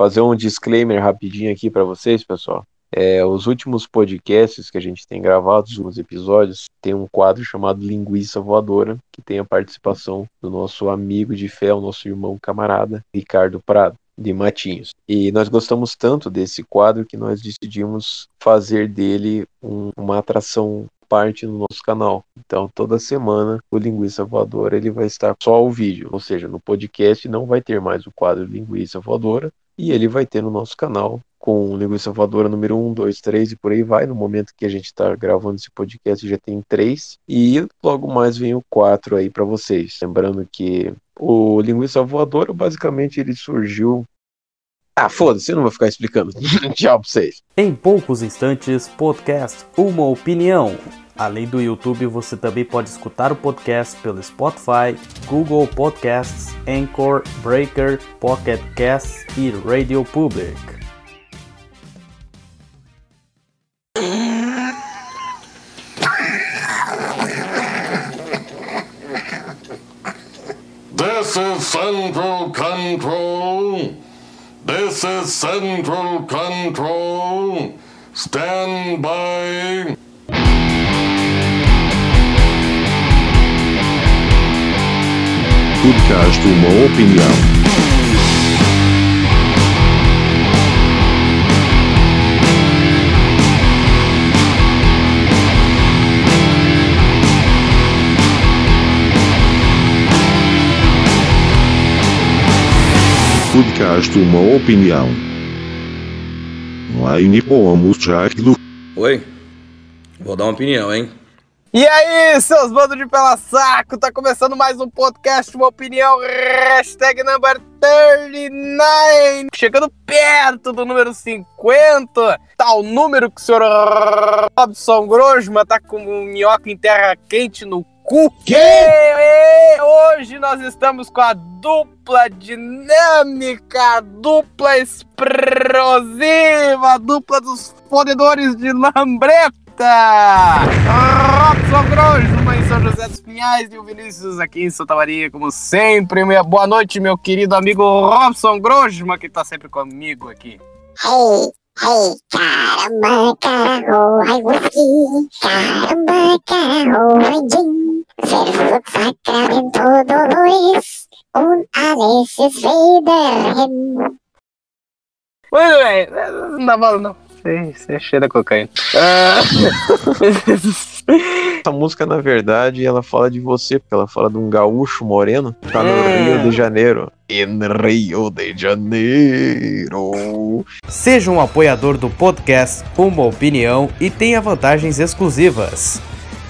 fazer um disclaimer rapidinho aqui para vocês, pessoal. É, os últimos podcasts que a gente tem gravado, os últimos episódios, tem um quadro chamado Linguiça Voadora, que tem a participação do nosso amigo de fé, o nosso irmão camarada, Ricardo Prado, de Matinhos. E nós gostamos tanto desse quadro que nós decidimos fazer dele um, uma atração parte no nosso canal. Então, toda semana, o Linguiça Voadora ele vai estar só o vídeo, ou seja, no podcast não vai ter mais o quadro Linguiça Voadora, e ele vai ter no nosso canal com linguiça voadora número 1, 2, 3 e por aí vai. No momento que a gente está gravando esse podcast já tem três e logo mais vem o 4 aí para vocês. Lembrando que o linguiça voadora basicamente ele surgiu ah, foda-se, eu não vou ficar explicando. Tchau pra vocês. Em poucos instantes, podcast Uma Opinião. Além do YouTube, você também pode escutar o podcast pelo Spotify, Google Podcasts, Anchor, Breaker, Pocket Casts e Radio Public. This is Central Control. This is Central Control. Stand by. Podcast Uma Opinião. Podcast Uma Opinião. Online como Jack do. Oi, vou dar uma opinião, hein? E aí, seus bandos de pela saco, tá começando mais um podcast, uma opinião, hashtag number 39, chegando perto do número 50, tá o número que o senhor Robson Grosma tá com um minhoca em terra quente no cu. Que? E hoje nós estamos com a dupla dinâmica, a dupla explosiva, a dupla dos fodedores de Robson Grosma em São José dos Pinhais e o Vinícius aqui em Santa Maria, como sempre. Minha boa noite, meu querido amigo Robson Grosma, que tá sempre comigo aqui. Hey, hey, caramba, hay whisky, caramba, gin, Sacramento alles ist Wiederhin. Muito bem, não dá bola não. Você você cheira cocaína. Ah, Essa música, na verdade, ela fala de você, porque ela fala de um gaúcho moreno que tá no Hum. Rio de Janeiro. Em Rio de Janeiro. Seja um apoiador do podcast Uma Opinião e tenha vantagens exclusivas.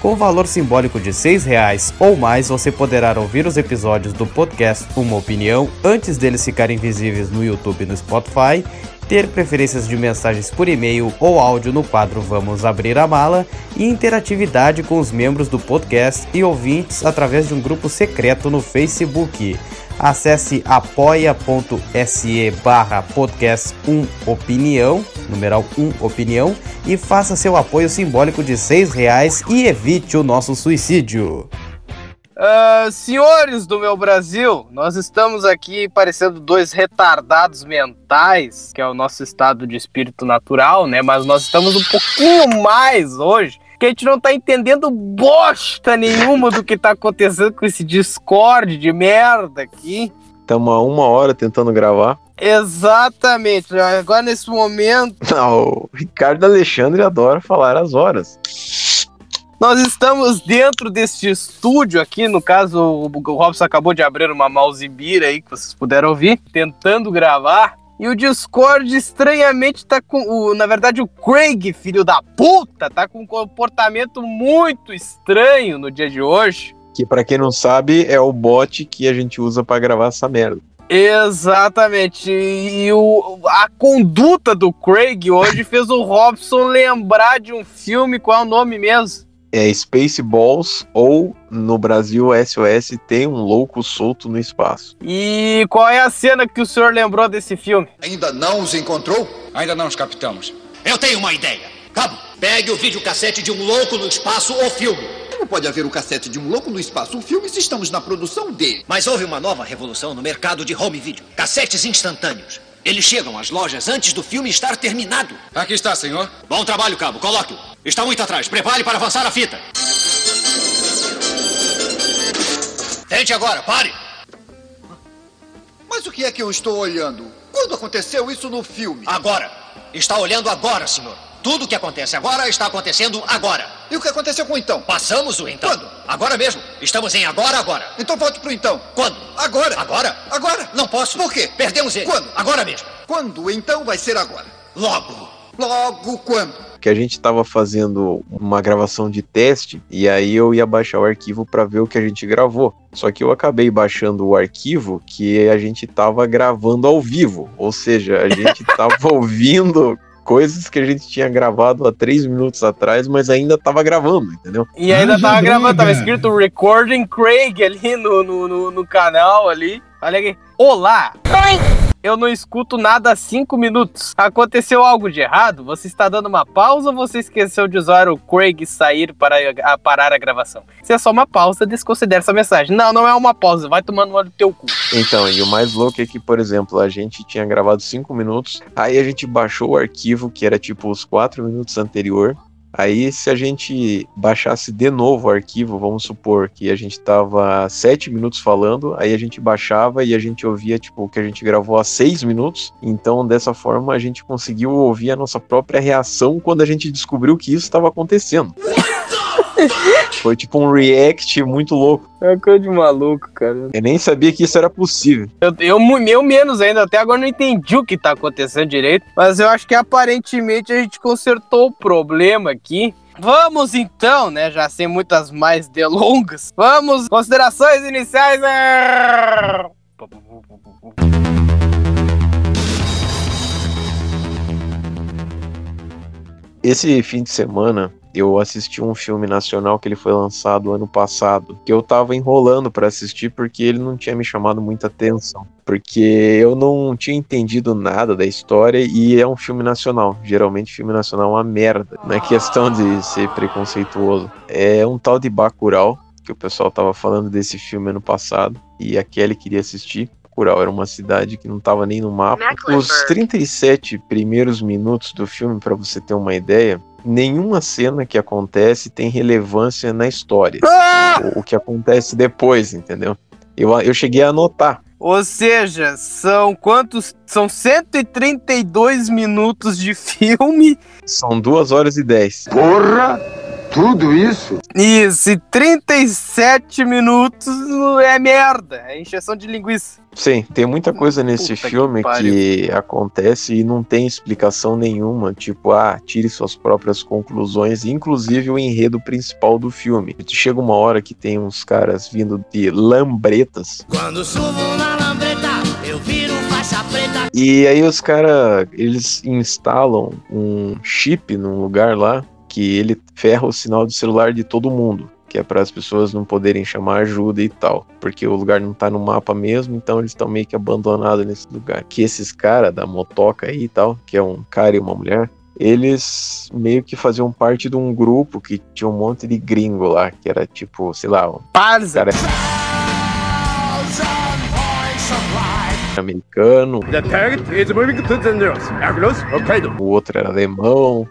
Com valor simbólico de 6 reais ou mais, você poderá ouvir os episódios do podcast Uma Opinião antes deles ficarem visíveis no YouTube e no Spotify, ter preferências de mensagens por e-mail ou áudio no quadro Vamos Abrir a Mala e interatividade com os membros do podcast e ouvintes através de um grupo secreto no Facebook. Acesse apoia.se barra podcast 1 opinião, numeral 1 opinião, e faça seu apoio simbólico de 6 reais e evite o nosso suicídio. ah, senhores do meu Brasil, nós estamos aqui parecendo dois retardados mentais, que é o nosso estado de espírito natural, né? Mas nós estamos um pouquinho mais hoje, que a gente não tá entendendo bosta nenhuma do que tá acontecendo com esse Discord de merda aqui. Estamos há uma hora tentando gravar. Exatamente. Agora nesse momento Não, o Ricardo Alexandre adora falar as horas. Nós estamos dentro deste estúdio aqui, no caso, o Robson acabou de abrir uma mousebira aí, que vocês puderam ouvir, tentando gravar. E o Discord estranhamente tá com. O, na verdade, o Craig, filho da puta, tá com um comportamento muito estranho no dia de hoje. Que pra quem não sabe, é o bot que a gente usa pra gravar essa merda. Exatamente. E o, a conduta do Craig hoje fez o Robson lembrar de um filme, qual é o nome mesmo? É Spaceballs ou no Brasil SOS tem um louco solto no espaço. E qual é a cena que o senhor lembrou desse filme? Ainda não os encontrou? Ainda não os captamos. Eu tenho uma ideia. Cabo, pegue o videocassete de um louco no espaço ou filme. Como pode haver um cassete de um louco no espaço? Um filme se estamos na produção dele. Mas houve uma nova revolução no mercado de home video. Cassetes instantâneos. Eles chegam às lojas antes do filme estar terminado. Aqui está, senhor. Bom trabalho, Cabo. Coloque-o. Está muito atrás. Prepare para avançar a fita. Tente agora. Pare. Mas o que é que eu estou olhando? Quando aconteceu isso no filme? Agora. Está olhando agora, senhor. Tudo o que acontece agora está acontecendo agora. E o que aconteceu com o então? Passamos o então. Quando? Agora mesmo. Estamos em agora, agora. Então volte pro então. Quando? Agora. Agora? Agora. Não posso. Por quê? Perdemos ele. Quando? Agora mesmo. Quando então vai ser agora? Logo. Logo quando? Que a gente tava fazendo uma gravação de teste e aí eu ia baixar o arquivo para ver o que a gente gravou. Só que eu acabei baixando o arquivo que a gente tava gravando ao vivo. Ou seja, a gente tava ouvindo coisas que a gente tinha gravado há três minutos atrás, mas ainda tava gravando, entendeu? E ainda tava gravando, tava escrito Recording Craig ali no, no, no, no canal ali. Olha aqui. Olá! Eu não escuto nada há cinco minutos. Aconteceu algo de errado? Você está dando uma pausa ou você esqueceu de usar o Craig sair para a- parar a gravação? Se é só uma pausa, desconsidere essa mensagem. Não, não é uma pausa. Vai tomando no teu cu. Então, e o mais louco é que, por exemplo, a gente tinha gravado cinco minutos, aí a gente baixou o arquivo, que era tipo os quatro minutos anterior. Aí, se a gente baixasse de novo o arquivo, vamos supor que a gente tava sete minutos falando, aí a gente baixava e a gente ouvia, tipo, o que a gente gravou há seis minutos. Então, dessa forma, a gente conseguiu ouvir a nossa própria reação quando a gente descobriu que isso estava acontecendo. Foi tipo um react muito louco. É coisa de maluco, cara. Eu nem sabia que isso era possível. Eu, eu, eu menos ainda, até agora não entendi o que tá acontecendo direito, mas eu acho que aparentemente a gente consertou o problema aqui. Vamos então, né, já sem muitas mais delongas, vamos, considerações iniciais. ah! Esse fim de semana eu assisti um filme nacional que ele foi lançado ano passado, que eu tava enrolando pra assistir porque ele não tinha me chamado muita atenção, porque eu não tinha entendido nada da história e é um filme nacional. Geralmente filme nacional é uma merda, não é questão de ser preconceituoso. É um tal de Bacurau, que o pessoal tava falando desse filme ano passado e a Kelly queria assistir. Bacurau era uma cidade que não tava nem no mapa. Os 37 primeiros minutos do filme, pra você ter uma ideia, nenhuma cena que acontece tem relevância na história. O, o que acontece depois, entendeu? Eu, eu cheguei a anotar. Ou seja, são quantos? São 132 minutos de filme. São 2 horas e 10. Porra! Tudo isso? Isso, e 37 minutos é merda. É encheção de linguiça. Sim, tem muita coisa nesse Puta que filme que, acontece e não tem explicação nenhuma. Tipo, ah, tire suas próprias conclusões, inclusive o enredo principal do filme. Chega uma hora que tem uns caras vindo de lambretas. Quando subo na lambreta, eu viro faixa preta. E aí os caras, eles instalam um chip num lugar lá que ele ferra o sinal de celular de todo mundo, que é para as pessoas não poderem chamar ajuda e tal, porque o lugar não tá no mapa mesmo, então eles estão meio que abandonados nesse lugar. Que esses caras da motoca aí e tal, que é um cara e uma mulher, eles meio que faziam parte de um grupo que tinha um monte de gringo lá, que era tipo, sei lá, um Parza. cara americano, The target is moving to the Hokkaido. o outro era alemão.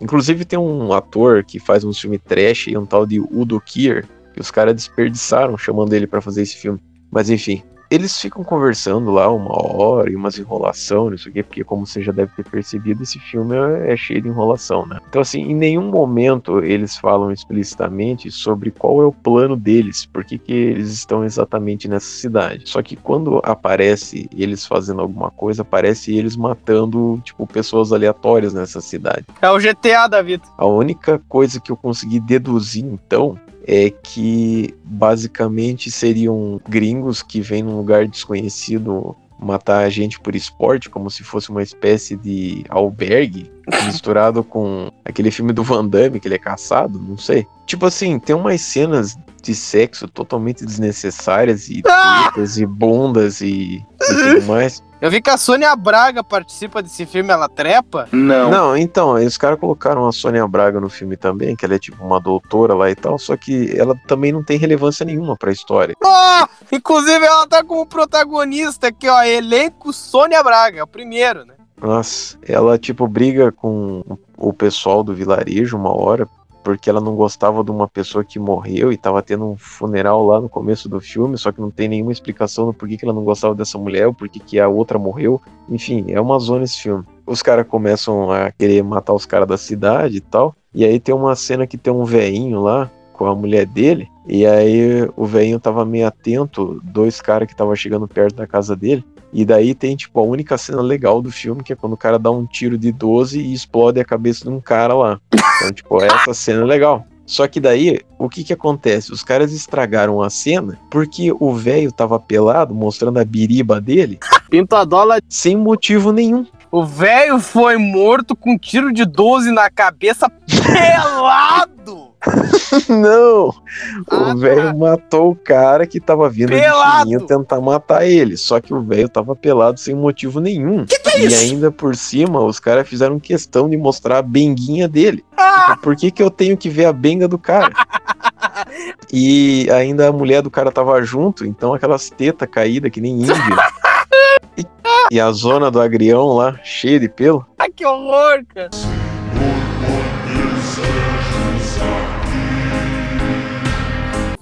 Inclusive tem um ator que faz um filme trash e um tal de Udo Kier, que os caras desperdiçaram chamando ele pra fazer esse filme. Mas enfim, eles ficam conversando lá uma hora e umas enrolação, não sei o quê, porque como você já deve ter percebido, esse filme é é cheio de enrolação, né? Então assim, em nenhum momento eles falam explicitamente sobre qual é o plano deles, por que que eles estão exatamente nessa cidade. Só que quando aparece eles fazendo alguma coisa, aparece eles matando, tipo, pessoas aleatórias nessa cidade. É o GTA da vida. A única coisa que eu consegui deduzir então é que basicamente seriam gringos que vêm num lugar desconhecido matar a gente por esporte, como se fosse uma espécie de albergue misturado com aquele filme do Van Damme que ele é caçado, não sei. Tipo assim, tem umas cenas de sexo totalmente desnecessárias e Ah! tetas e bundas e, e tudo mais. Eu vi que a Sônia Braga participa desse filme, ela trepa. Não, então, aí os caras colocaram a Sônia Braga no filme também, que ela é tipo uma doutora lá e tal, só que ela também não tem relevância nenhuma pra história. Ah, inclusive ela tá como protagonista aqui, ó, elenco Sônia Braga, é o primeiro, né? Nossa, ela tipo briga com o pessoal do vilarejo uma hora, porque ela não gostava de uma pessoa que morreu e tava tendo um funeral lá no começo do filme, só que não tem nenhuma explicação do porquê que ela não gostava dessa mulher, ou porquê que a outra morreu. Enfim, é uma zona esse filme. Os caras começam a querer matar os caras da cidade e tal, e aí tem uma cena que tem um veinho lá com a mulher dele, e aí o veinho tava meio atento, dois caras que estavam chegando perto da casa dele, e daí tem, tipo, a única cena legal do filme, que é quando o cara dá um tiro de 12 e explode a cabeça de um cara lá. Então, tipo, essa cena é legal. Só que daí, o que que acontece? Os caras estragaram a cena porque o velho tava pelado, mostrando a biriba dele, Pintadola, sem motivo nenhum. o velho foi morto com um tiro de 12 na cabeça, pelado! Não! Ah, tá. O velho matou o cara que tava vindo Pelado! de tentar matar ele. Só que o velho tava pelado sem motivo nenhum. é e ainda por cima, os caras fizeram questão de mostrar a benguinha dele. Ah! Por que, que eu tenho que ver a benga do cara? E ainda a mulher do cara tava junto, então aquelas tetas caídas que nem índio. E, e a zona do agrião lá, cheia de pelo. Ai, que horror, cara!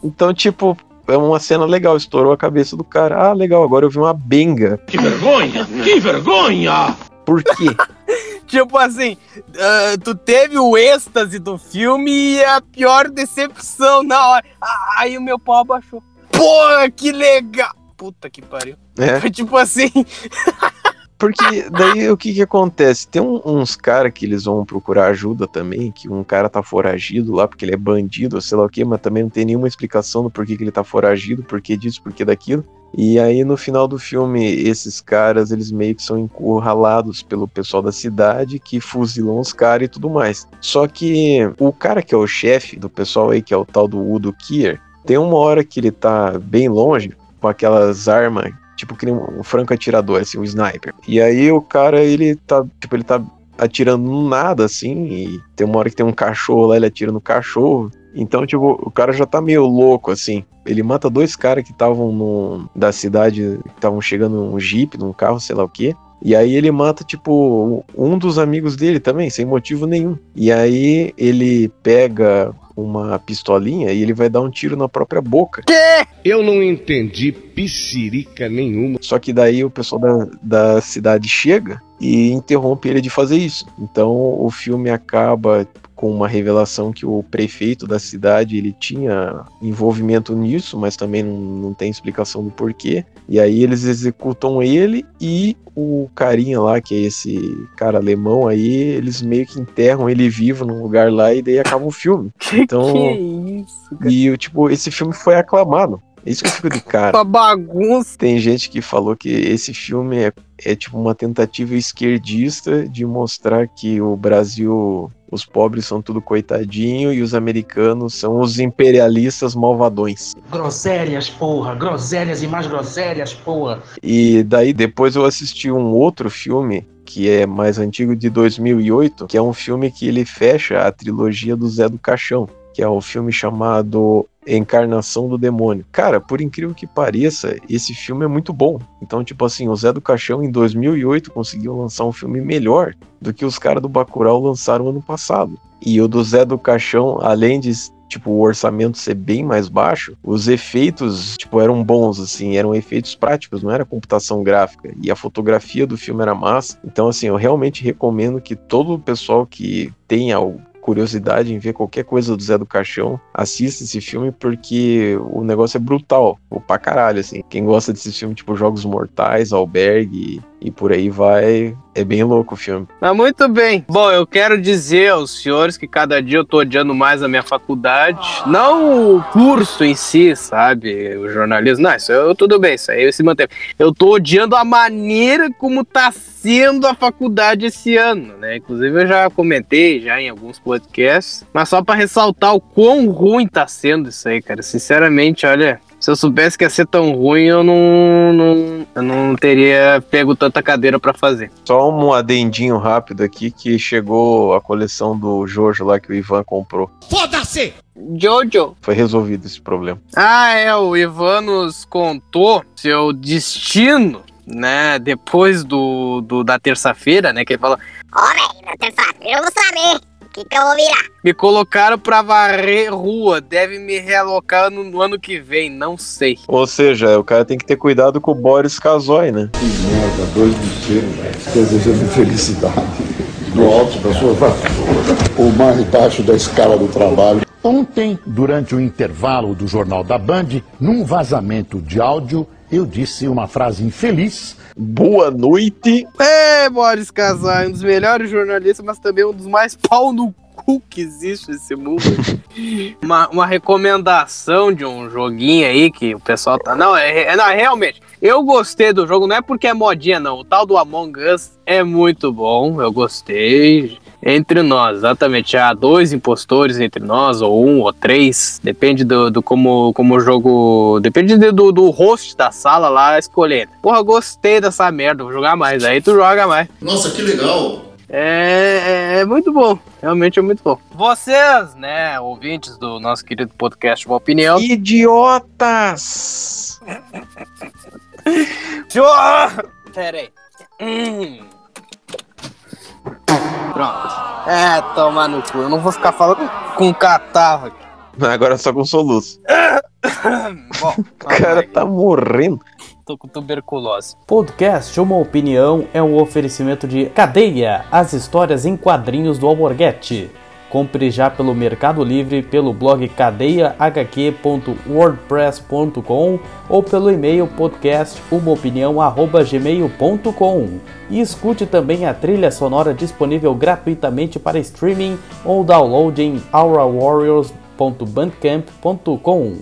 Então, tipo, é uma cena legal, estourou a cabeça do cara. Ah, legal, agora eu vi uma benga. Que vergonha! Que vergonha! Por quê? Tipo assim, ah, tu teve o êxtase do filme e a pior decepção na hora. Ah, Aí o meu pau abaixou. Porra, que legal! Puta que pariu. É. Foi tipo assim. Porque daí o que que acontece? Tem um- uns caras que eles vão procurar ajuda também, que um cara tá foragido lá porque ele é bandido, sei lá o que, mas também não tem nenhuma explicação do porquê que ele tá foragido, porquê disso, porquê daquilo. E aí no final do filme, esses caras, eles meio que são encurralados pelo pessoal da cidade, que fuzilam os caras e tudo mais. Só que o cara que é o chefe do pessoal aí, que é o tal do Udo Kier, tem uma hora que ele tá bem longe, com aquelas armas tipo que nem um franco atirador, assim, um sniper. E aí o cara, ele tá, tipo, ele tá atirando no nada, assim, e tem uma hora que tem um cachorro lá, ele atira no cachorro. Então, tipo, o cara já tá meio louco, assim. Ele mata dois caras que estavam da cidade, que estavam chegando num jeep, num carro, sei lá o quê. E aí ele mata, tipo, um dos amigos dele também, sem motivo nenhum. E aí ele pega uma pistolinha e ele vai dar um tiro na própria boca. Eu não entendi piscirica nenhuma. Só que daí o pessoal da, da cidade chega e interrompe ele de fazer isso. Então o filme acaba com uma revelação que o prefeito da cidade ele tinha envolvimento nisso, mas também não, não tem explicação do porquê. E aí eles executam ele e o carinha lá, que é esse cara alemão aí, eles meio que enterram ele vivo num lugar lá e daí acaba o filme. Então, Que isso, cara? e tipo, esse filme foi aclamado. É isso que eu fico de cara. Uma bagunça. Tem gente que falou que esse filme é, é tipo uma tentativa esquerdista de mostrar que o Brasil, os pobres são tudo coitadinho e os americanos são os imperialistas malvadões. Groselhas, porra, groselhas e mais groselhas, porra. E daí depois eu assisti um outro filme que é mais antigo de 2008, que é um filme que ele fecha a trilogia do Zé do Caixão, que é o filme chamado Encarnação do Demônio. Cara, por incrível que pareça, esse filme é muito bom. Então, tipo assim, o Zé do Caixão em 2008 conseguiu lançar um filme melhor do que os caras do Bacurau lançaram ano passado. E o do Zé do Caixão, além de tipo o orçamento ser bem mais baixo, os efeitos tipo eram bons assim, eram efeitos práticos, não era computação gráfica. E a fotografia do filme era massa. Então assim, eu realmente recomendo que todo o pessoal que tenha curiosidade em ver qualquer coisa do Zé do Caixão, assista esse filme porque o negócio é brutal, ou pra caralho, assim. Quem gosta desse filme, tipo Jogos Mortais, Albergue e por aí vai. É bem louco o filme. Mas muito bem. Bom, eu quero dizer aos senhores que cada dia eu tô odiando mais a minha faculdade. Não o curso em si, sabe? O jornalismo. Não, isso eu, tudo bem, isso aí se mantém. Eu tô odiando a maneira como tá sendo a faculdade esse ano, né? Inclusive eu já comentei já em alguns podcasts, mas só para ressaltar o quão ruim tá sendo isso aí, cara. Sinceramente, olha, se eu soubesse que ia ser tão ruim, eu não, não, eu não teria pego tanta cadeira para fazer. Só um adendinho rápido aqui que chegou a coleção do Jojo lá que o Ivan comprou. Foda-se! Jojo. Foi resolvido esse problema. Ah, é, o Ivan nos contou seu destino, né, depois do, do da terça-feira, né, que ele falou, velho, na terça-feira eu vou saber que, que eu vou virar. me colocaram pra varrer rua, deve me realocar no, no ano que vem, não sei. Ou seja, o cara tem que ter cuidado com o Boris Casoy, né? Que merda, dois velho. Desejando felicidade. Do alto da sua o mais baixo da escala do trabalho. Ontem, durante o intervalo do Jornal da Band, num vazamento de áudio, eu disse uma frase infeliz. Boa noite. É, Boris Casai, um dos melhores jornalistas, mas também um dos mais pau no cu que existe nesse mundo. uma, uma recomendação de um joguinho aí que o pessoal tá. Não, é, é- não, realmente. Eu gostei do jogo, não é porque é modinha, não. O tal do Among Us é muito bom, eu gostei. Entre nós, exatamente. Há dois impostores entre nós, ou um, ou três. Depende do, do como, como o jogo. Depende do, do host da sala lá escolher. Porra, gostei dessa merda, vou jogar mais. Aí tu joga mais. Nossa, que legal! É, é- é muito bom, realmente é muito bom. Vocês, né, ouvintes do nosso querido podcast Uma Opinião. Idiotas! Pera aí. Hum. Pronto. É, tomar no cu. Eu não vou ficar falando com catarro aqui. Agora só com soluço. Bom, O cara tá morrendo. tô com tuberculose. Podcast Uma Opinião é um oferecimento de Cadeia, as histórias em quadrinhos do Alborguete. Compre já pelo Mercado Livre, pelo blog cadeiahq.wordpress.com ou pelo e-mail podcastumaopinião@gmail.com. E escute também a trilha sonora disponível gratuitamente para streaming ou download em aurawarriors.bandcamp.com.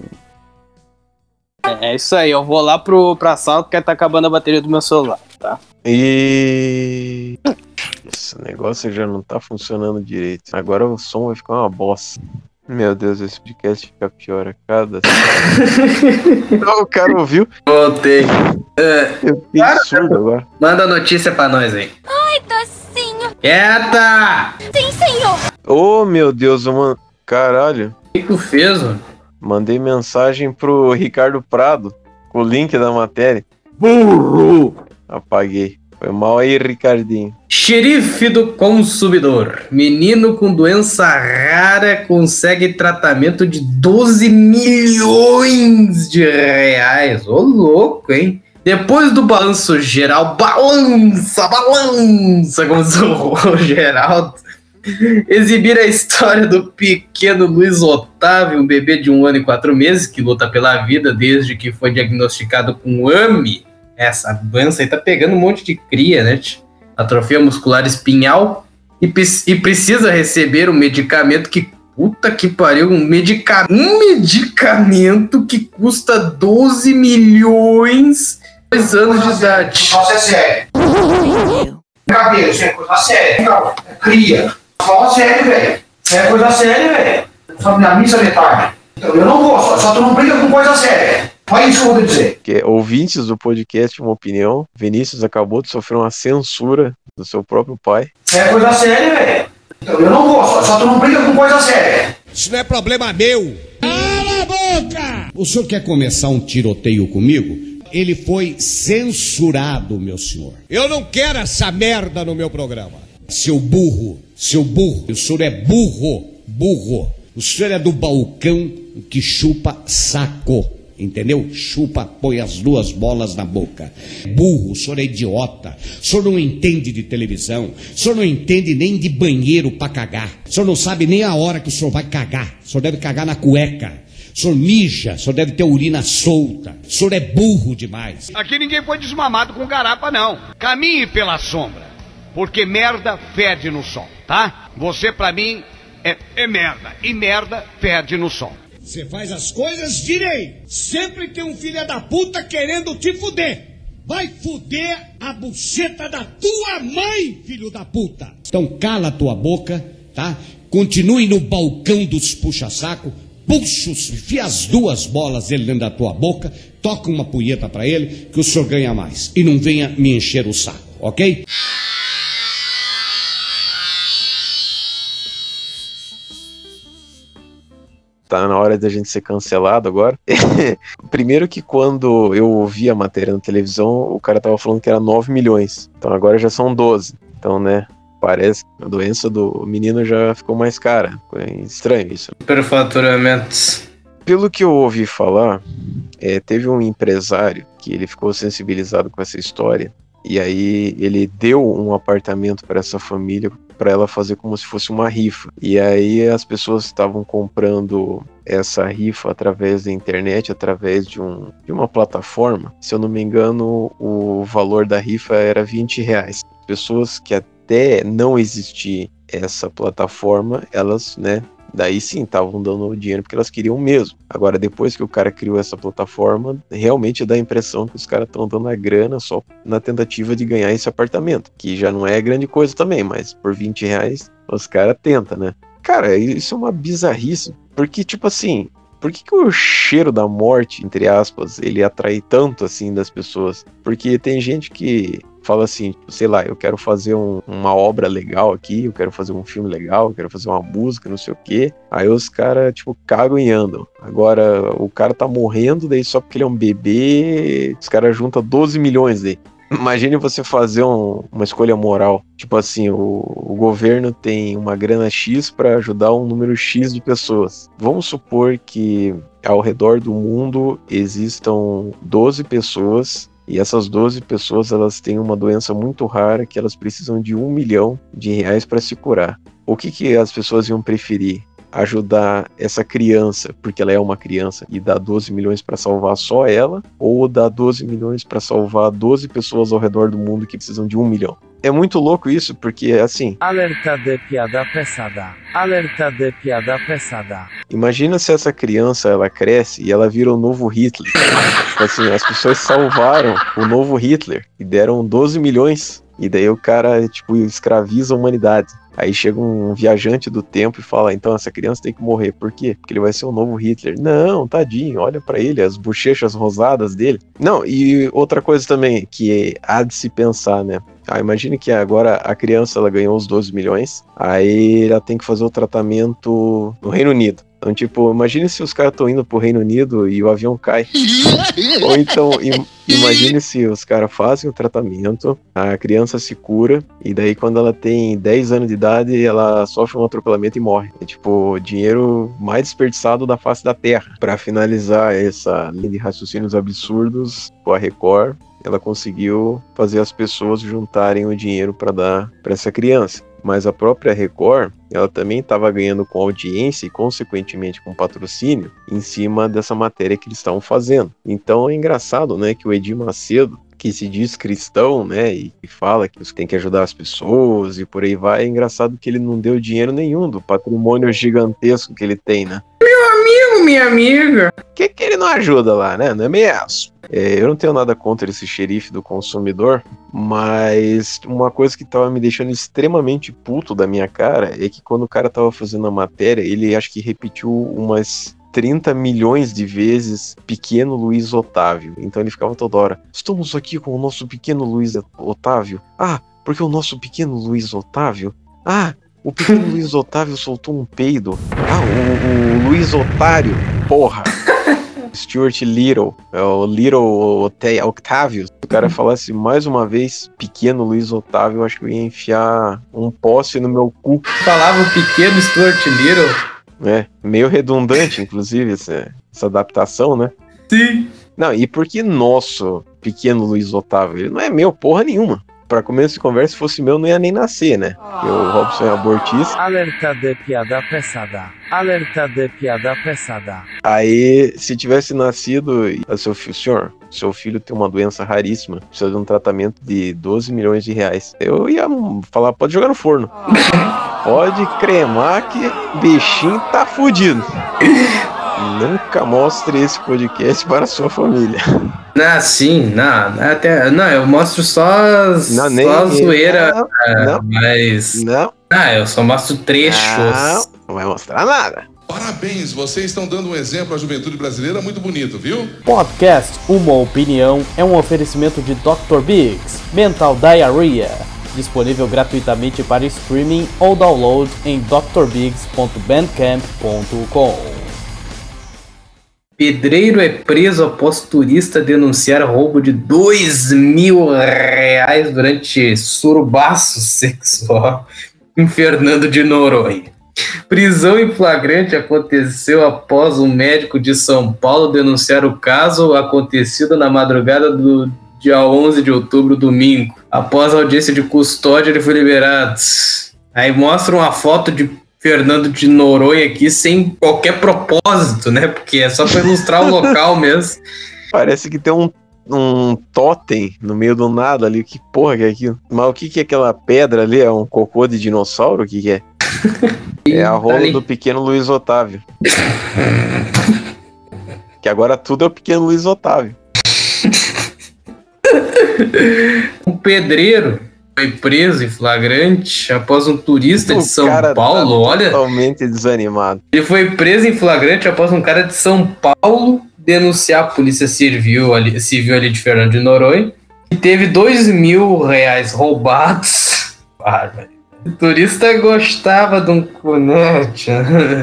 É isso aí, eu vou lá pro, pra sala porque tá acabando a bateria do meu celular, tá? E. Esse negócio já não tá funcionando direito. Agora o som vai ficar uma bosta. Meu Deus, esse podcast fica pior a cada. Não, o cara ouviu? Voltei. É, Eu fiquei surdo agora. manda notícia pra nós aí. Ai, docinho. Quieta! Sim, senhor. Ô meu Deus, mano. Caralho. O que tu fez, mano? Mandei mensagem pro Ricardo Prado com o link da matéria. Burro! Apaguei. Foi mal aí, Ricardinho. Xerife do consumidor. Menino com doença rara consegue tratamento de 12 milhões de reais. Ô, louco, hein? Depois do balanço geral, balança, balança, como diz o Geraldo, exibir a história do pequeno Luiz Otávio, um bebê de um ano e quatro meses que luta pela vida desde que foi diagnosticado com AMI. Essa doença aí tá pegando um monte de cria, né? Atrofia muscular espinhal e, e precisa receber um medicamento que. Puta que pariu, um, medica, um medicamento que custa 12 milhões dois anos de idade. Nossa, é sério. Cabelo, isso é coisa séria. Não, é cria. Fala sério, velho. Isso é coisa séria, velho. Só na missa de tarde. Eu não vou, só, só tu não brinca com coisa séria. Olha isso que eu vou te dizer. Que ouvintes do podcast Uma Opinião. Vinícius acabou de sofrer uma censura do seu próprio pai. Isso é coisa séria, velho. Eu não vou, só, só tu não brinca com coisa séria. Isso não é problema meu. Cala a boca! O senhor quer começar um tiroteio comigo? Ele foi censurado, meu senhor. Eu não quero essa merda no meu programa. Seu burro, seu burro. O senhor é burro, burro. O senhor é do balcão que chupa saco. Entendeu? Chupa, põe as duas bolas na boca. Burro, o senhor é idiota. O senhor não entende de televisão. O senhor não entende nem de banheiro pra cagar. O senhor não sabe nem a hora que o senhor vai cagar. O senhor deve cagar na cueca. O senhor mija, o senhor deve ter urina solta. O senhor é burro demais. Aqui ninguém foi desmamado com garapa, não. Caminhe pela sombra, porque merda fede no sol, tá? Você, pra mim, é, é merda. E merda fede no sol. Você faz as coisas direito. Sempre tem um filho da puta querendo te fuder. Vai fuder a buceta da tua mãe, filho da puta. Então cala a tua boca, tá? Continue no balcão dos puxa-saco. Puxa, os- enfia as duas bolas dele dentro da tua boca, toca uma punheta pra ele, que o senhor ganha mais. E não venha me encher o saco, ok? Tá na hora da gente ser cancelado agora. Primeiro que quando eu ouvi a matéria na televisão, o cara tava falando que era 9 milhões. Então agora já são 12. Então, né, parece que a doença do menino já ficou mais cara. É estranho isso. Superfaturamentos. Pelo que eu ouvi falar, é, teve um empresário que ele ficou sensibilizado com essa história e aí ele deu um apartamento para essa família para ela fazer como se fosse uma rifa. E aí as pessoas estavam comprando essa rifa através da internet, através de, um, de uma plataforma. Se eu não me engano, o valor da rifa era 20 reais. Pessoas que até não existir essa plataforma, elas, né, daí sim estavam dando o dinheiro porque elas queriam mesmo. Agora, depois que o cara criou essa plataforma, realmente dá a impressão que os caras estão dando a grana só na tentativa de ganhar esse apartamento, que já não é grande coisa também, mas por 20 reais os caras tentam, né? Cara, isso é uma bizarrice, porque, tipo assim, por que, que o cheiro da morte, entre aspas, ele atrai tanto assim das pessoas? Porque tem gente que fala assim, sei lá, eu quero fazer um- uma obra legal aqui, eu quero fazer um filme legal, eu quero fazer uma música, não sei o quê. Aí os caras, tipo, cagam e andam. Agora, o cara tá morrendo, daí só porque ele é um bebê, os caras juntam 12 milhões daí. Imagine você fazer um- uma escolha moral. Tipo assim, o, o governo tem uma grana X para ajudar um número X de pessoas. Vamos supor que ao redor do mundo existam 12 pessoas e essas 12 pessoas elas têm uma doença muito rara que elas precisam de um milhão de reais para se curar. O que, que as pessoas iam preferir? Ajudar essa criança, porque ela é uma criança, e dar 12 milhões para salvar só ela, ou dar 12 milhões para salvar 12 pessoas ao redor do mundo que precisam de um milhão? É muito louco isso, porque assim, Alerta de piada pesada. Alerta de piada pesada. Imagina se essa criança ela cresce e ela vira o novo Hitler. Tipo assim, as pessoas salvaram o novo Hitler e deram 12 milhões. E daí o cara, tipo, escraviza a humanidade. Aí chega um viajante do tempo e fala: então essa criança tem que morrer. Por quê? Porque ele vai ser o novo Hitler. Não, tadinho, olha pra ele, as bochechas rosadas dele. Não, e outra coisa também que há de se pensar, né? Ah, imagine que agora a criança ela ganhou os 12 milhões, aí ela tem que fazer o tratamento no Reino Unido. Então, tipo, imagine se os caras estão indo pro Reino Unido e o avião cai. Ou então, im- imagine se os caras fazem o tratamento, a criança se cura, e daí quando ela tem 10 anos de idade, ela sofre um atropelamento e morre. É tipo, o dinheiro mais desperdiçado da face da Terra. Pra finalizar essa linha de raciocínios absurdos, a Record ela conseguiu fazer as pessoas juntarem o dinheiro para dar para essa criança. Mas a própria Record, ela também estava ganhando com audiência e, consequentemente, com patrocínio em cima dessa matéria que eles estavam fazendo. Então é engraçado, né, que o Edir Macedo, que se diz cristão, né, e fala que tem que ajudar as pessoas e por aí vai, é engraçado que ele não deu dinheiro nenhum do patrimônio gigantesco que ele tem, né? Meu amigo, minha amiga. Que, que ele não ajuda lá, né? Não é mesmo? É, eu não tenho nada contra esse xerife do consumidor, mas uma coisa que tava me deixando extremamente puto da minha cara é que quando o cara tava fazendo a matéria, ele acho que repetiu umas 30 milhões de vezes pequeno Luiz Otávio. Então ele ficava toda hora: estamos aqui com o nosso pequeno Luiz Otávio. Ah, porque o nosso pequeno Luiz Otávio. Ah, o pequeno Luiz Otávio soltou um peido. Ah, o, o Luiz Otário. Porra. Stuart Little, é o Little Octavio. Se o cara falasse mais uma vez pequeno Luiz Otávio, eu acho que eu ia enfiar um poste no meu cu. Falava o pequeno Stuart Little. É, meio redundante, inclusive, essa, essa adaptação, né? Sim. Não, e por que nosso pequeno Luiz Otávio? Ele não é meu porra nenhuma. Pra começo de conversa, se fosse meu, não ia nem nascer, né? Porque o Robson é abortista. Alerta de piada pesada. Alerta de piada pesada. Aí, se tivesse nascido, ah, seu filho, senhor, seu filho tem uma doença raríssima, precisa de um tratamento de 12 milhões de reais. Eu ia falar, pode jogar no forno. Pode cremar que bichinho tá fudido. Nunca mostre esse podcast para sua família. Ah, sim, não, até, não, eu mostro só, Não, nem- só a zoeira, não, ah, não. mas... Não. Ah, eu só mostro trechos. Não, não vai mostrar nada. Parabéns, vocês estão dando um exemplo à juventude brasileira muito bonito, viu? Podcast Uma Opinião é um oferecimento de Dr. Biggs Mental Diarrhea, disponível gratuitamente para streaming ou download em drbiggs.bandcamp.com. Pedreiro é preso após turista denunciar roubo de dois mil reais durante surubaço sexual em Fernando de Noronha. Prisão em flagrante aconteceu após um médico de São Paulo denunciar o caso acontecido na madrugada do dia 11 de outubro, domingo. Após a audiência de custódia, ele foi liberado. Aí mostra uma foto de Fernando de Noronha aqui sem qualquer propósito, né? Porque é só para ilustrar o local mesmo. Parece que tem um, um totem no meio do nada ali. Que porra que é aquilo? Mas o que, que é aquela pedra ali? É um cocô de dinossauro? O que, que é? É a rola ali. do pequeno Luiz Otávio. que agora tudo é o pequeno Luiz Otávio. Um pedreiro foi preso em flagrante após um turista de O São cara Paulo. tá Olha, Totalmente desanimado. ele foi preso em flagrante após um cara de São Paulo denunciar a polícia civil ali, civil ali de Fernando de Noronha e teve dois mil reais roubados. Bárbaro. O turista gostava de um cunete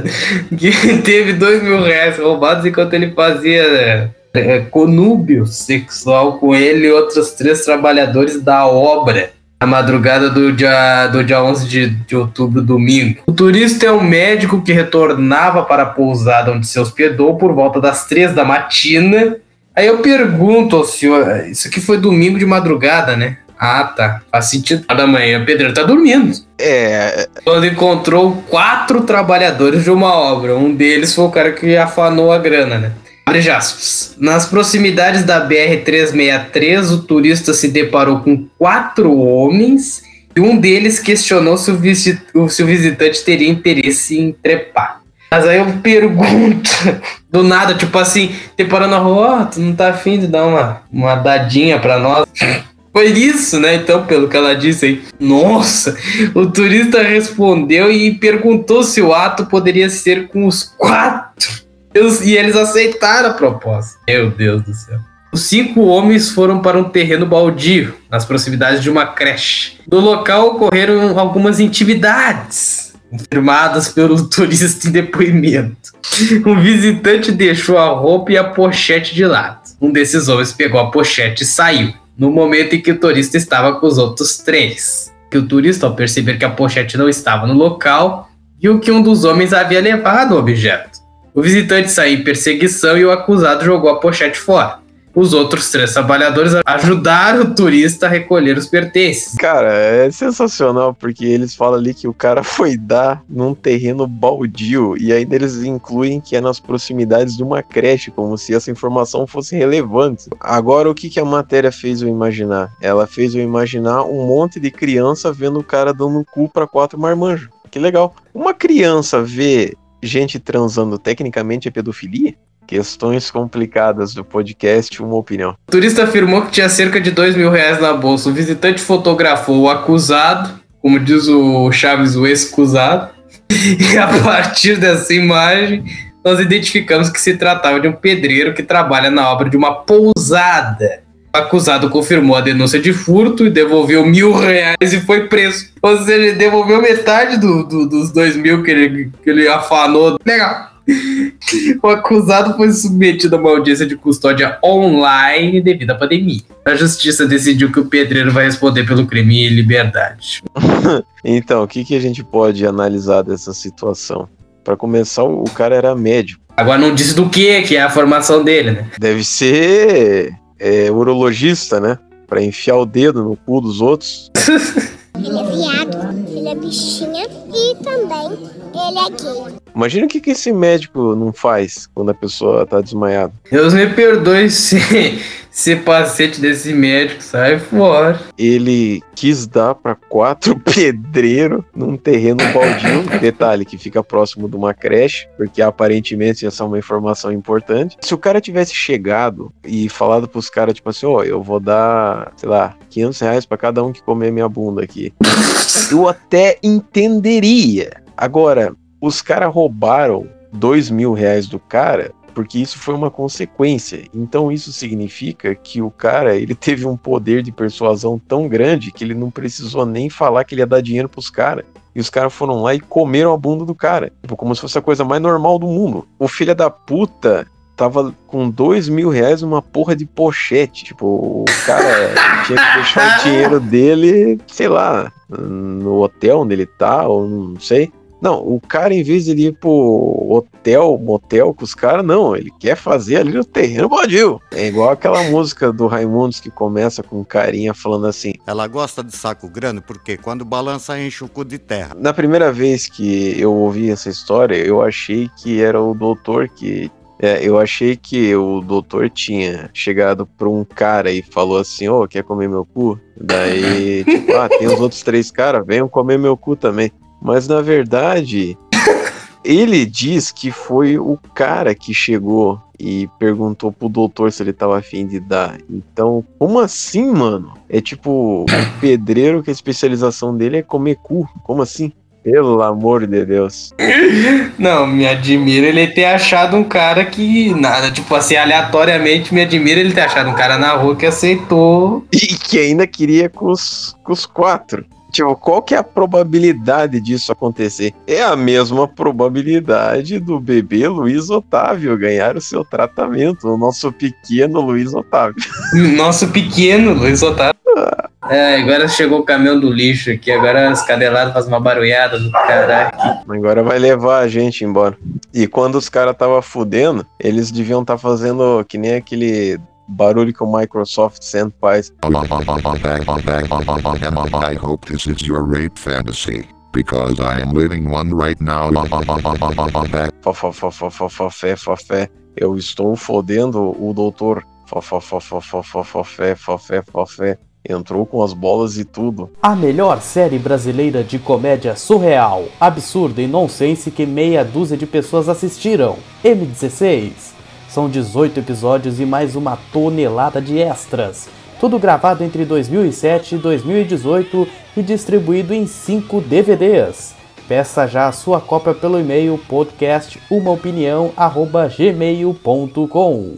que teve dois mil reais roubados enquanto ele fazia é, é, conúbio sexual com ele e outros três trabalhadores da obra na madrugada do dia, do dia 11 de, de outubro, domingo. O turista é um médico que retornava para a pousada onde se hospedou por volta das três da matina. Aí eu pergunto ao senhor, isso aqui foi domingo de madrugada, né? Ah, tá. Faz sentido. Da manhã, o pedreiro tá dormindo. É. Quando encontrou quatro trabalhadores de uma obra. Um deles foi o cara que afanou a grana, né? Abre. Nas proximidades da BR-363, o turista se deparou com quatro homens e um deles questionou se o, visi- se o visitante teria interesse em trepar. Mas aí eu pergunto, do nada, tipo assim, deparando na rua, ó, tu não tá afim de dar uma, uma dadinha pra nós? Foi isso, né? Então, pelo que ela disse aí. Nossa, o turista respondeu e perguntou se o ato poderia ser com os quatro. E eles aceitaram a proposta. Meu Deus do céu. Os cinco homens foram para um terreno baldio, nas proximidades de uma creche. No local ocorreram algumas intimidades, confirmadas pelo turista em depoimento. O visitante deixou a roupa e a pochete de lado. Um desses homens pegou a pochete e saiu, no momento em que o turista estava com os outros três. Que o turista, ao perceber que a pochete não estava no local, viu que um dos homens havia levado o objeto. O visitante saiu em perseguição e o acusado jogou a pochete fora. Os outros três trabalhadores ajudaram o turista a recolher os pertences. Cara, é sensacional, porque eles falam ali que o cara foi dar num terreno baldio, e ainda eles incluem que é nas proximidades de uma creche, como se essa informação fosse relevante. Agora, o que, que a matéria fez eu imaginar? Ela fez eu imaginar um monte de criança vendo o cara dando cu pra quatro marmanjos. Que legal. Uma criança vê gente transando, tecnicamente é pedofilia? Questões complicadas do podcast, uma opinião. O turista afirmou que tinha cerca de dois mil reais na bolsa. O visitante fotografou o acusado, como diz o Chaves, o ex-acusado. E a partir dessa imagem, nós identificamos que se tratava de um pedreiro que trabalha na obra de uma pousada. O acusado confirmou a denúncia de furto e devolveu mil reais e foi preso. Ou seja, ele devolveu metade do, do- dos dois mil que ele, que ele afanou. Legal. O acusado foi submetido a uma audiência de custódia online devido à pandemia. A justiça decidiu que o pedreiro vai responder pelo crime em liberdade. Então, o que, que a gente pode analisar dessa situação? Pra começar, o o cara era médico. Agora não disse do que, que é a formação dele, né? Deve ser é, urologista, né? pra enfiar o dedo no cu dos outros. Ele é viado, é bichinha e também ele é gay. Imagina o que, que esse médico não faz quando a pessoa tá desmaiada. Deus me perdoe se esse paciente desse médico sai fora. Ele quis dar pra quatro pedreiros num terreno baldio. Detalhe que fica próximo de uma creche, porque aparentemente essa é uma informação importante. Se o cara tivesse chegado e falado pros caras, tipo assim, ó, eu vou dar, sei lá, 500 reais pra cada um que comer minha bunda aqui. Eu até entenderia. Agora, os caras roubaram dois mil reais do cara porque isso foi uma consequência. Então isso significa que o cara ele teve um poder de persuasão tão grande que ele não precisou nem falar que ele ia dar dinheiro pros caras. E os caras foram lá e comeram a bunda do cara. Tipo, como se fosse a coisa mais normal do mundo. O filho da puta tava com dois mil reais numa porra de pochete. Tipo, o cara tinha que deixar o dinheiro dele, sei lá, no hotel onde ele tá, ou não sei. Não, o cara, em vez de ele ir pro hotel, motel com os caras, não, ele quer fazer ali no terreno baldio. É igual aquela música do Raimundos que começa com um carinha falando assim. Ela gosta de saco grande porque quando balança enche o cu de terra. Na primeira vez que eu ouvi essa história, eu achei que era o doutor que. É, eu achei que o doutor tinha chegado pra um cara e falou assim: Ô, quer comer meu cu? Daí, tipo, ah, tem os outros três caras, venham comer meu cu também. Mas na verdade, ele diz que foi o cara que chegou e perguntou pro doutor se ele tava afim de dar. Então, como assim, mano? É tipo o pedreiro que a especialização dele é comer cu. Como assim? Pelo amor de Deus. Não, me admira ele ter achado um cara que nada, tipo assim, aleatoriamente me admira ele ter achado um cara na rua que aceitou. E que ainda queria com os, com os quatro. Tipo, qual que é a probabilidade disso acontecer? É a mesma probabilidade do bebê Luiz Otávio ganhar o seu tratamento, o nosso pequeno Luiz Otávio. Nosso pequeno Luiz Otávio. É, agora chegou o caminhão do lixo aqui, agora as cadeladas fazem uma barulhada do caralho. Agora vai levar a gente embora. E quando os caras tava fudendo, eles deviam estar fazendo que nem aquele barulho que o Microsoft sempre faz. I hope this is your rape fantasy, because I am living one right now. Fofé. Eu estou fodendo o doutor. Fofé, fofé. Entrou com as bolas e tudo. A melhor série brasileira de comédia surreal, absurda e nonsense que meia dúzia de pessoas assistiram. M16. São 18 episódios e mais uma tonelada de extras. Tudo gravado entre 2007 e 2018 e distribuído em 5 DVDs. Peça já a sua cópia pelo e-mail podcastumaopinião@gmail.com.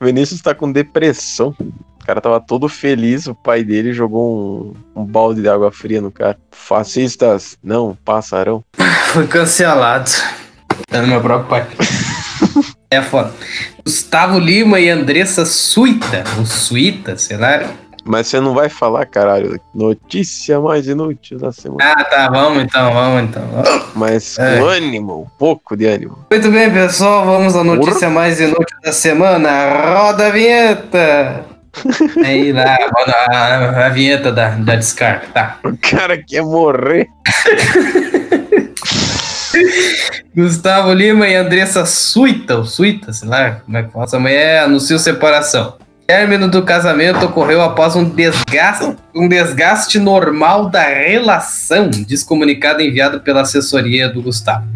O Vinícius tá com depressão. O cara tava todo feliz, o pai dele jogou um, um balde de água fria no cara. Fascistas, não, passarão. Foi cancelado. É do meu próprio pai. É foda. Gustavo Lima e Andressa Suita, ou Suíta, sei lá. Mas você não vai falar, caralho. Notícia mais inútil da semana. Ah, tá, vamos então, vamos então. Mas É. com ânimo, um pouco de ânimo. Muito bem, pessoal, vamos à notícia mais inútil da semana. Roda a vinheta! Aí lá, roda a, a vinheta da, da descarga, tá. O cara quer morrer. Gustavo Lima e Andressa Suita, ou Suita, sei lá, como é que fala? Mulher anunciou separação. Término do casamento ocorreu após um desgaste, um desgaste normal da relação, diz comunicado enviado pela assessoria do Gustavo.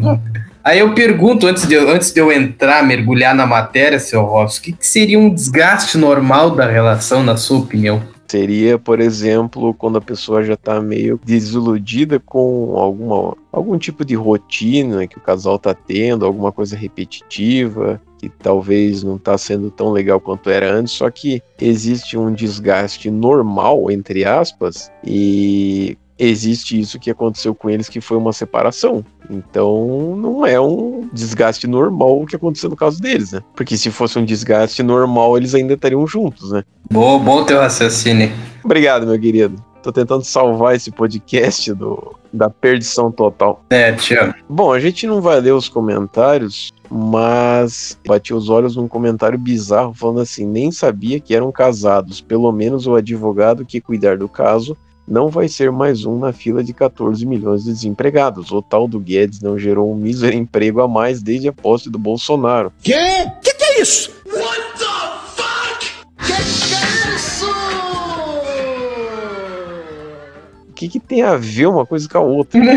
Aí eu pergunto, antes de eu, antes de eu entrar, mergulhar na matéria, seu Robson, o que, que seria um desgaste normal da relação, na sua opinião? Seria, por exemplo, quando a pessoa já tá meio desiludida com alguma, algum tipo de rotina que o casal tá tendo, alguma coisa repetitiva, que talvez não tá sendo tão legal quanto era antes, só que existe um desgaste normal, entre aspas, e existe isso que aconteceu com eles, que foi uma separação. Então, não é um desgaste normal o que aconteceu no caso deles, né? Porque se fosse um desgaste normal, eles ainda estariam juntos, né? Bom, bom teu raciocínio. Obrigado, meu querido. Tô tentando salvar esse podcast do, da perdição total. É, tio. Bom, a gente não vai ler os comentários mas bati os olhos num comentário bizarro falando assim: nem sabia que eram casados. Pelo menos o advogado que cuidar do caso não vai ser mais um na fila de 14 milhões de desempregados. O tal do Guedes não gerou um mísero emprego a mais desde a posse do Bolsonaro. Quê? Que que é isso? O que, que tem a ver uma coisa com a outra?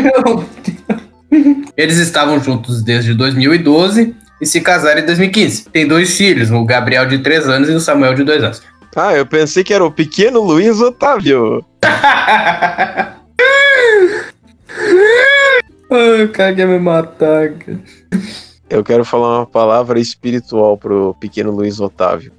Eles estavam juntos desde 2012 e se casaram em 2015. Tem dois filhos, o Gabriel de 3 anos e o Samuel de 2 anos. Ah, eu pensei que era o pequeno Luiz Otávio. Ai, o cara quer me matar, cara. Eu quero falar uma palavra espiritual pro pequeno Luiz Otávio.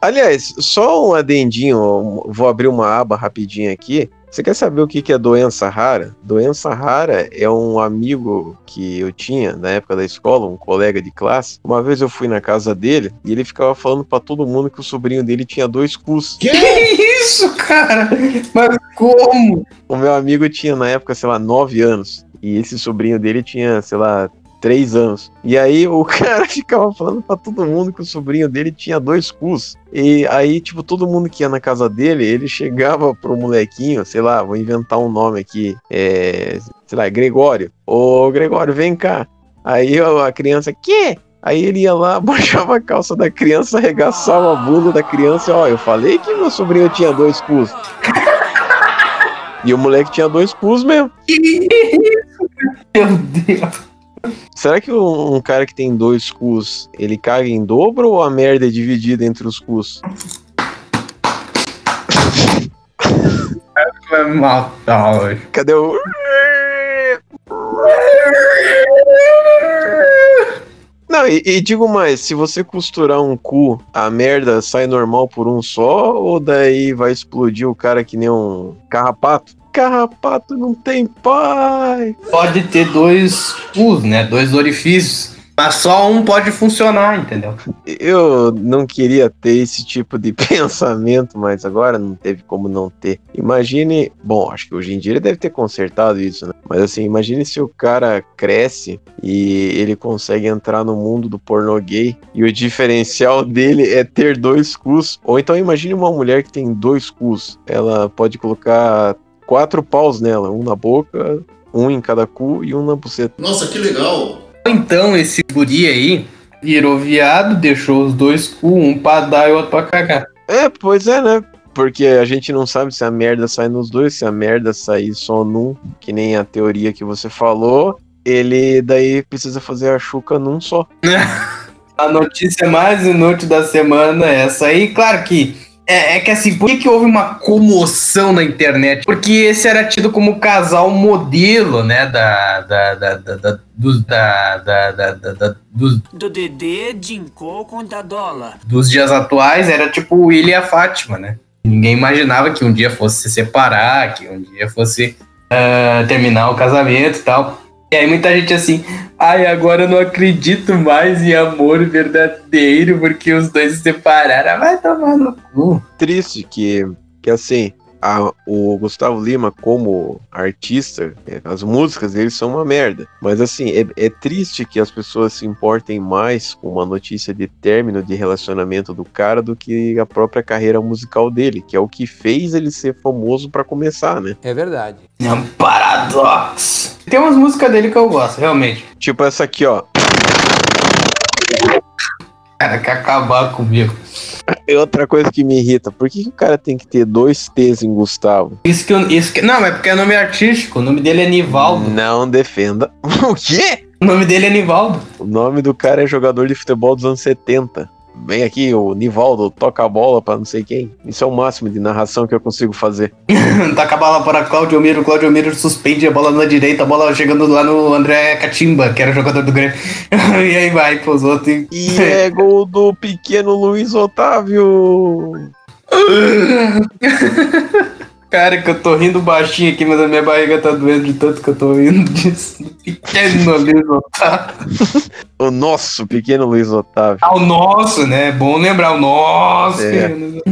Aliás, só um adendinho, vou abrir uma aba rapidinho aqui. Você quer saber o que é doença rara? Doença rara é um amigo que eu tinha na época da escola, um colega de classe. Uma vez eu fui na casa dele e ele ficava falando pra todo mundo que o sobrinho dele tinha dois cus. Que isso, cara? Mas como? O meu amigo tinha na época, sei lá, nove anos. E esse sobrinho dele tinha, sei lá, três anos. E aí o cara ficava falando pra todo mundo que o sobrinho dele tinha dois cus. E aí, tipo, todo mundo que ia na casa dele, ele chegava pro molequinho, sei lá, vou inventar um nome aqui, é, sei lá, Gregório. Ô, Gregório, vem cá. Aí a criança, que? Aí ele ia lá, baixava a calça da criança, arregaçava a bunda da criança ó, eu falei que meu sobrinho tinha dois cus. E o moleque tinha dois cus mesmo. Meu Deus. Será que um, um cara que tem dois cus, ele caga em dobro ou a merda é dividida entre os cus? Vai matar hoje. Cadê o. Não, e, e digo mais, se você costurar um cu, a merda sai normal por um só, ou daí vai explodir o cara que nem um carrapato? Carrapato não tem pai! Pode ter dois cus, né? Dois orifícios. Mas só um pode funcionar, entendeu? Eu não queria ter esse tipo de pensamento, mas agora não teve como não ter. Imagine, bom, acho que hoje em dia ele deve ter consertado isso, né? Mas assim, imagine se o cara cresce e ele consegue entrar no mundo do pornô gay e o diferencial dele é ter dois cus. Ou então imagine uma mulher que tem dois cus. Ela pode colocar quatro paus nela, um na boca, um em cada cu e um na buceta. Nossa, que legal! Então esse guri aí virou viado, deixou os dois cu, um pra dar e outro pra cagar. É, pois é, né? Porque a gente não sabe se a merda sai nos dois, se a merda sair só num, que nem a teoria que você falou, ele daí precisa fazer a chuca num só. A notícia mais inútil da semana é essa aí. Claro que é, é que assim, por que, que houve uma comoção na internet? Porque esse era tido como casal modelo, né? Da. da, da, da, da dos, da, da, da, da, da- dos, Do Dedê, Jinkô contra dólar. dos dias atuais, era tipo o William e a Fátima, né? Ninguém imaginava que um dia fosse se separar, que um dia fosse ah, terminar o casamento e tal. E aí muita gente assim, ai, agora eu não acredito mais em amor verdadeiro, porque os dois se separaram. Vai tomar no cu. Triste que, que assim, a- o Gustavo Lima, como artista, é, as músicas dele são uma merda. Mas assim, é, é triste que as pessoas se importem mais com uma notícia de término de relacionamento do cara do que a própria carreira musical dele, que é o que fez ele ser famoso pra começar, né? É verdade. É um paradoxo. Tem umas músicas dele que eu gosto, realmente. Tipo essa aqui, ó. Cara, quer acabar comigo. É outra coisa que me irrita. Por que, que o cara tem que ter dois T's em Gustavo? Isso que eu, isso que, não, é porque é nome artístico. O nome dele é Nivaldo. Não defenda. o quê? O nome dele é Nivaldo. O nome do cara é jogador de futebol dos anos 70. Vem aqui, o Nivaldo toca a bola pra não sei quem. Isso é o máximo de narração que eu consigo fazer. Taca a bola para Claudio Miro, Claudio Miro suspende a bola na direita, a bola chegando lá no André Catimba, que era jogador do Grêmio. e aí vai pros outros. e- E é gol do pequeno Luiz Otávio. Cara, que eu tô rindo baixinho aqui, mas a minha barriga tá doendo de tanto que eu tô rindo disso. Pequeno Luiz Otávio. O nosso pequeno Luiz Otávio. Ah, o nosso, né? É bom lembrar o nosso. É. querido.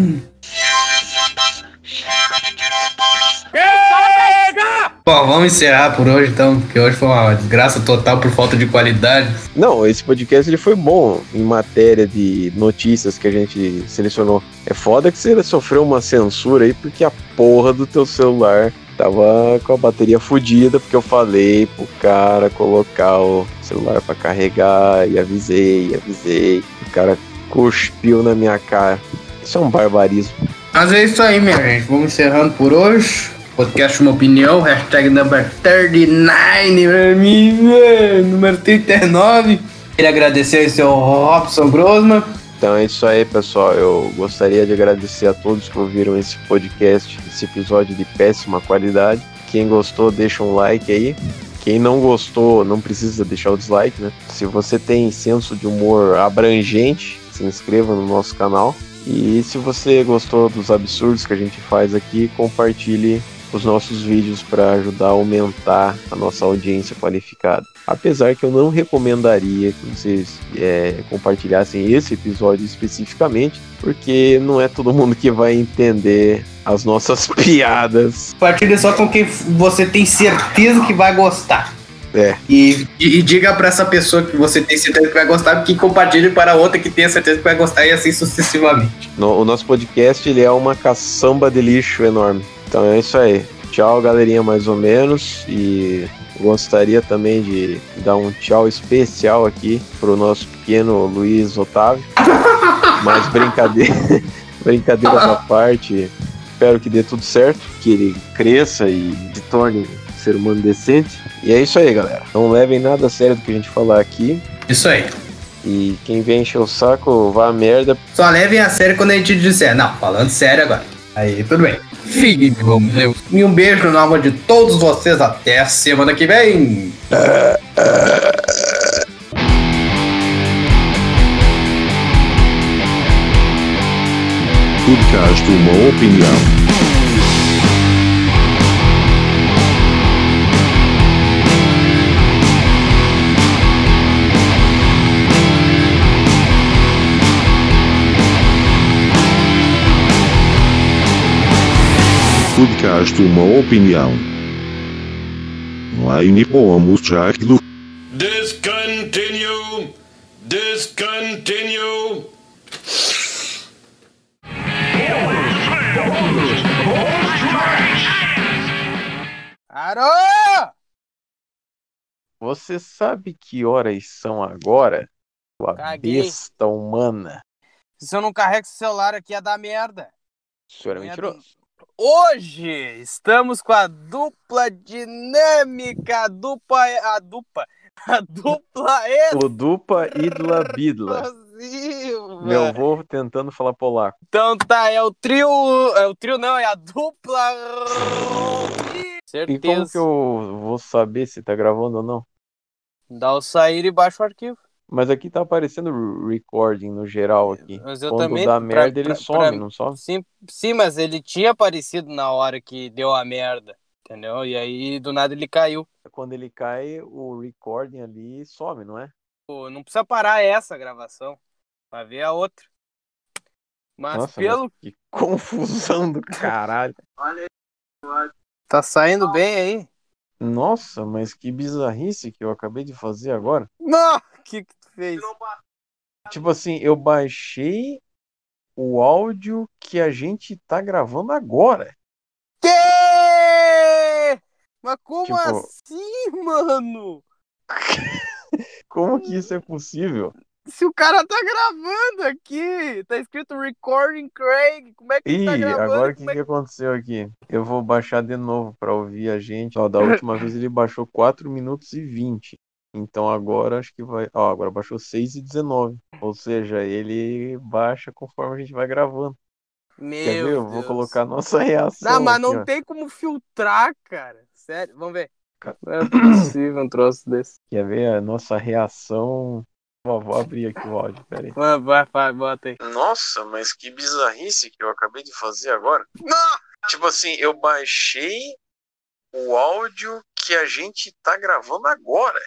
Bom, vamos encerrar por hoje então, porque hoje foi uma desgraça total por falta de qualidade. Não, esse podcast ele foi bom em matéria de notícias que a gente selecionou. É foda que você sofreu uma censura aí porque a porra do teu celular tava com a bateria fodida, porque eu falei pro cara colocar o celular para carregar e avisei, avisei. O cara cuspiu na minha cara. Isso é um barbarismo. Mas é isso aí, minha gente. Vamos encerrando por hoje. Podcast Uma Opinião, hashtag number 39 pra mim, velho. Número 39. Queria agradecer aí seu Robson Grossman. Então é isso aí, pessoal. Eu gostaria de agradecer a todos que ouviram esse podcast, esse episódio de péssima qualidade. Quem gostou, deixa um like aí. Quem não gostou, não precisa deixar o dislike, né? Se você tem senso de humor abrangente, se inscreva no nosso canal. E se você gostou dos absurdos que a gente faz aqui, compartilhe os nossos vídeos para ajudar a aumentar a nossa audiência qualificada. Apesar que eu não recomendaria que vocês é, compartilhassem esse episódio especificamente, porque não é todo mundo que vai entender as nossas piadas. Compartilhe só com quem você tem certeza que vai gostar. É. E, e, e diga para essa pessoa que você tem certeza que vai gostar, que compartilhe para outra que tenha certeza que vai gostar e assim sucessivamente. No, o nosso podcast ele é uma caçamba de lixo enorme. Então é isso aí. Tchau, galerinha, mais ou menos. E gostaria também de dar um tchau especial aqui pro nosso pequeno Luiz Otávio. Mas brincadeira, brincadeira à parte, espero que dê tudo certo, que ele cresça e se torne um ser humano decente. E é isso aí, galera. Não levem nada a sério do que a gente falar aqui. Isso aí. E quem vem encher o saco, vá a merda. Só levem a sério quando a gente disser. Não, falando sério agora. Aí, tudo bem. Fique com Deus. E um beijo no alma de todos vocês. Até a semana que vem. Podcast Uma Opinião. Podcast Uma Opinião. Line como Charlo. Discontinue! Discontinue! Arô! Você sabe que horas são agora? Sua Caguei. besta humana. Se eu não carrego esse celular aqui, ia dar merda. O senhor é mentiroso. Hoje estamos com a dupla dinâmica, a dupla, a dupla, a dupla O Dupa Idla Bidla. Meu avô tentando falar polaco. Então tá, é o trio, é o trio não, é a dupla. E como Certeza. que eu vou saber se tá gravando ou não? Dá o sair e baixa o arquivo. Mas aqui tá aparecendo recording no geral aqui. Mas eu Quando também. dá pra- merda, ele pra- some, pra- não some? Sim, sim, mas ele tinha aparecido na hora que deu a merda, entendeu? E aí do nada ele caiu. Quando ele cai, o recording ali some, não é? Pô, não precisa parar essa gravação. Vai ver a outra. Mas Nossa, pelo. mas que confusão do caralho. Olha aí. Tá saindo bem aí? Nossa, mas que bizarrice que eu acabei de fazer agora. Não! O que, que tu fez? Tipo assim, eu baixei o áudio que a gente tá gravando agora. Que? Mas como Tipo- assim, mano? Como que isso é possível? Se o cara tá gravando aqui, tá escrito Recording Craig, como é que ele Ih, tá gravando? agora o que, Como é que aconteceu aqui? Eu vou baixar de novo pra ouvir a gente. Ó, da última vez ele baixou 4 minutos e 20. Então agora acho que vai. Ó, agora baixou 6 e 19. Ou seja, ele baixa conforme a gente vai gravando. Quer Meu ver? Eu vou colocar a nossa reação. Não, mas aqui, não ó. tem como filtrar, cara. Sério, vamos ver. Não é possível um troço desse. Quer ver a nossa reação? Ó, vou abrir aqui o áudio, peraí. Vai, vai, vai, bota aí. Nossa, mas que bizarrice que eu acabei de fazer agora. Não! Tipo assim, eu baixei o áudio que a gente tá gravando agora.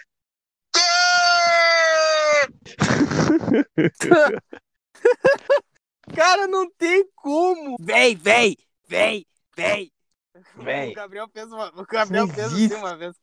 Cara, não tem como. Vem, vem, vem, vem. Véi. O Gabriel fez uma, o Gabriel fez assim uma vez.